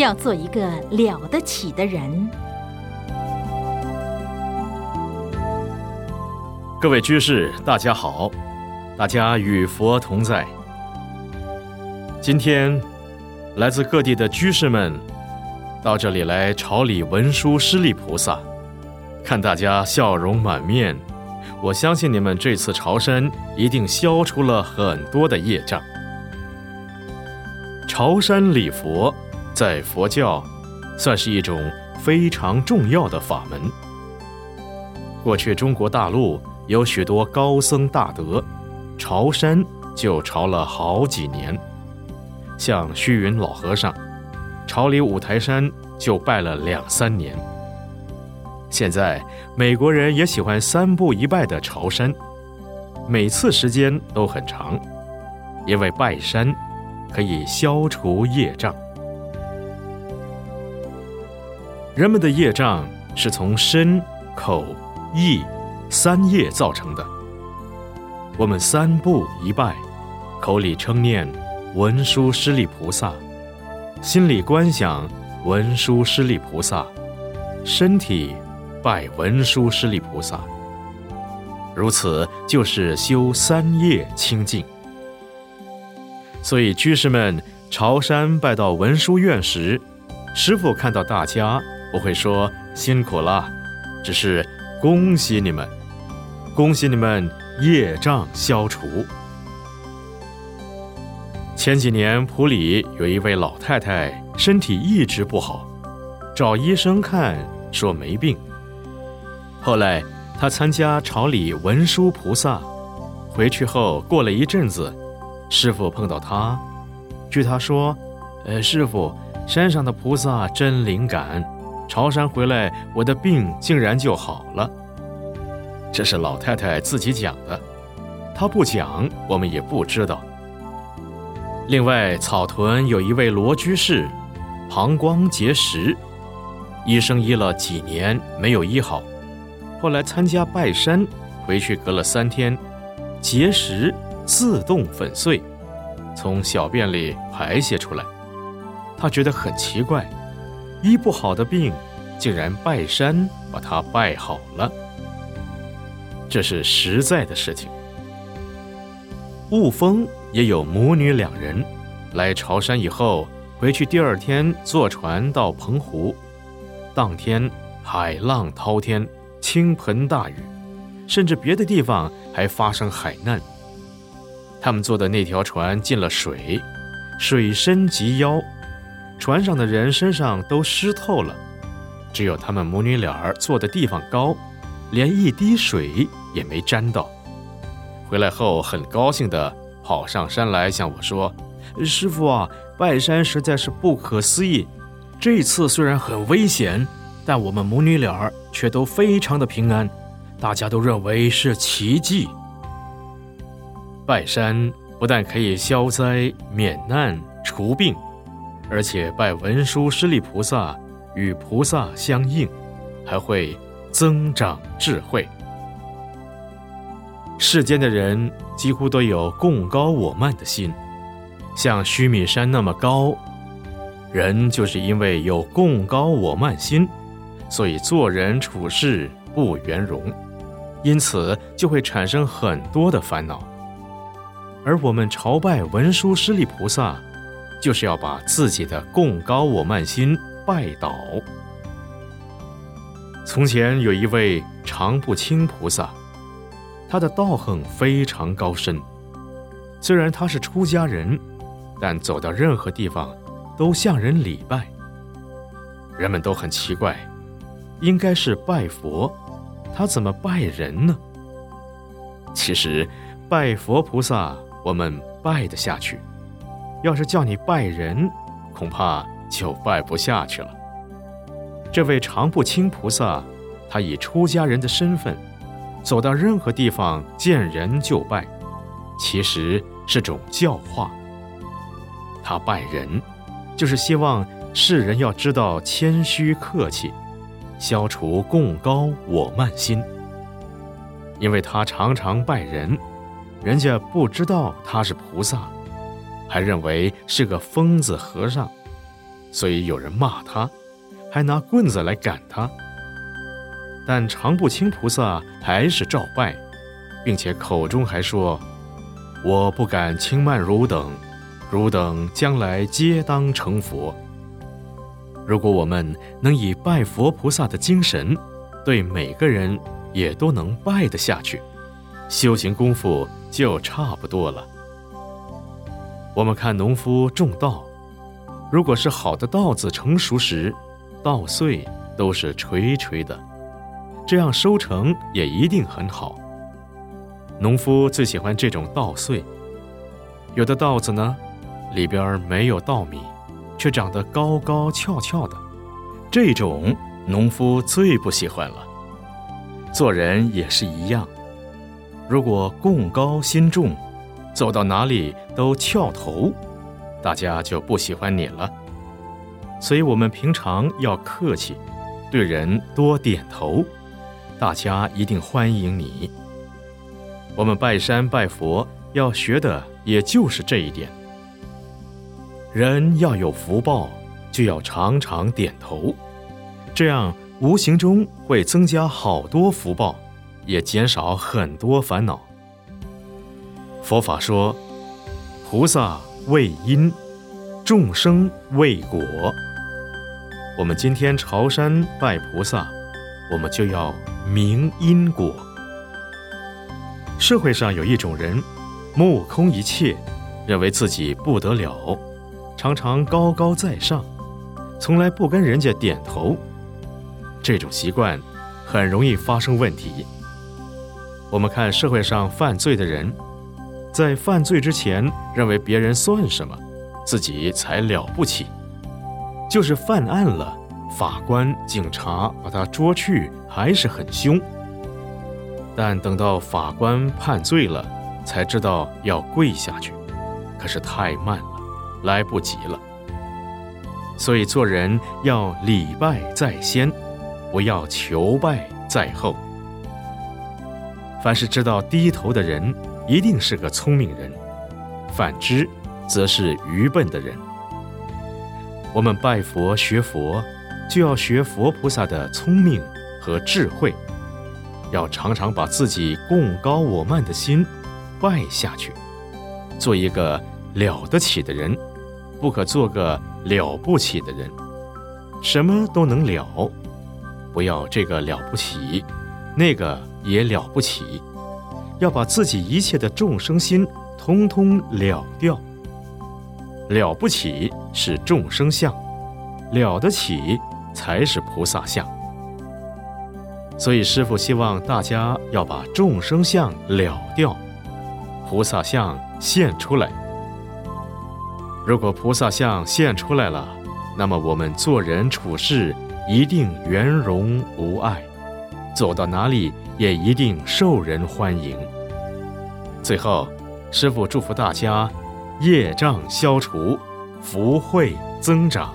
要做一个了得起的人。各位居士，大家好，大家与佛同在。今天，来自各地的居士们到这里来朝礼文殊师利菩萨，看大家笑容满面，我相信你们这次朝山一定消除了很多的业障。朝山礼佛，在佛教算是一种非常重要的法门。过去中国大陆有许多高僧大德，朝山就朝了好几年。像虚云老和尚，朝礼五台山就拜了两三年。现在美国人也喜欢三步一拜的朝山，每次时间都很长，因为拜山。可以消除业障。人们的业障是从身、口、意三业造成的。我们三步一拜，口里称念文殊师利菩萨，心里观想文殊师利菩萨，身体拜文殊师利菩萨。如此就是修三业清净。所以，居士们朝山拜到文殊院时，师傅看到大家不会说辛苦了，只是恭喜你们，恭喜你们业障消除。前几年普里有一位老太太身体一直不好，找医生看说没病。后来她参加朝礼文殊菩萨，回去后过了一阵子。师傅碰到她，据她说：“呃，师傅，山上的菩萨真灵感，朝山回来，我的病竟然就好了。”这是老太太自己讲的，她不讲，我们也不知道。另外，草屯有一位罗居士，膀胱结石，医生医了几年没有医好，后来参加拜山，回去隔了三天，结石。自动粉碎，从小便里排泄出来。他觉得很奇怪，医不好的病，竟然拜山把他拜好了。这是实在的事情。雾峰也有母女两人，来朝山以后，回去第二天坐船到澎湖，当天海浪滔天，倾盆大雨，甚至别的地方还发生海难。他们坐的那条船进了水，水深及腰，船上的人身上都湿透了，只有他们母女俩坐的地方高，连一滴水也没沾到。回来后很高兴地跑上山来向我说：“师傅啊，拜山实在是不可思议，这次虽然很危险，但我们母女俩却都非常的平安，大家都认为是奇迹。”拜山不但可以消灾免难除病，而且拜文殊师利菩萨与菩萨相应，还会增长智慧。世间的人几乎都有共高我慢的心，像须弥山那么高，人就是因为有共高我慢心，所以做人处事不圆融，因此就会产生很多的烦恼。而我们朝拜文殊师利菩萨，就是要把自己的共高我慢心拜倒。从前有一位常不轻菩萨，他的道行非常高深。虽然他是出家人，但走到任何地方都向人礼拜。人们都很奇怪，应该是拜佛，他怎么拜人呢？其实，拜佛菩萨。我们拜得下去，要是叫你拜人，恐怕就拜不下去了。这位常不轻菩萨，他以出家人的身份，走到任何地方见人就拜，其实是种教化。他拜人，就是希望世人要知道谦虚客气，消除共高我慢心。因为他常常拜人。人家不知道他是菩萨，还认为是个疯子和尚，所以有人骂他，还拿棍子来赶他。但常不轻菩萨还是照拜，并且口中还说：“我不敢轻慢汝等，汝等将来皆当成佛。”如果我们能以拜佛菩萨的精神，对每个人也都能拜得下去，修行功夫就差不多了。我们看农夫种稻，如果是好的稻子成熟时，稻穗都是垂垂的，这样收成也一定很好。农夫最喜欢这种稻穗，有的稻子呢，里边没有稻米，却长得高高翘翘的，这种农夫最不喜欢了。做人也是一样，如果贡高心重。走到哪里都翘头，大家就不喜欢你了。所以，我们平常要客气，对人多点头，大家一定欢迎你。我们拜山拜佛要学的也就是这一点。人要有福报，就要常常点头，这样无形中会增加好多福报，也减少很多烦恼。佛法说，菩萨为因，众生为果。我们今天朝山拜菩萨，我们就要明因果。社会上有一种人，目空一切，认为自己不得了，常常高高在上，从来不跟人家点头。这种习惯很容易发生问题。我们看社会上犯罪的人。在犯罪之前，认为别人算什么，自己才了不起。就是犯案了，法官、警察把他捉去，还是很凶。但等到法官判罪了，才知道要跪下去，可是太慢了，来不及了。所以做人要礼拜在先，不要求拜在后。凡是知道低头的人。一定是个聪明人，反之，则是愚笨的人。我们拜佛学佛，就要学佛菩萨的聪明和智慧，要常常把自己贡高我慢的心拜下去，做一个了得起的人，不可做个了不起的人。什么都能了，不要这个了不起，那个也了不起。要把自己一切的众生心通通了掉，了不起是众生相，了得起才是菩萨相。所以师父希望大家要把众生相了掉，菩萨相现出来。如果菩萨相现出来了，那么我们做人处事一定圆融无碍，走到哪里。也一定受人欢迎。最后，师傅祝福大家，业障消除，福慧增长。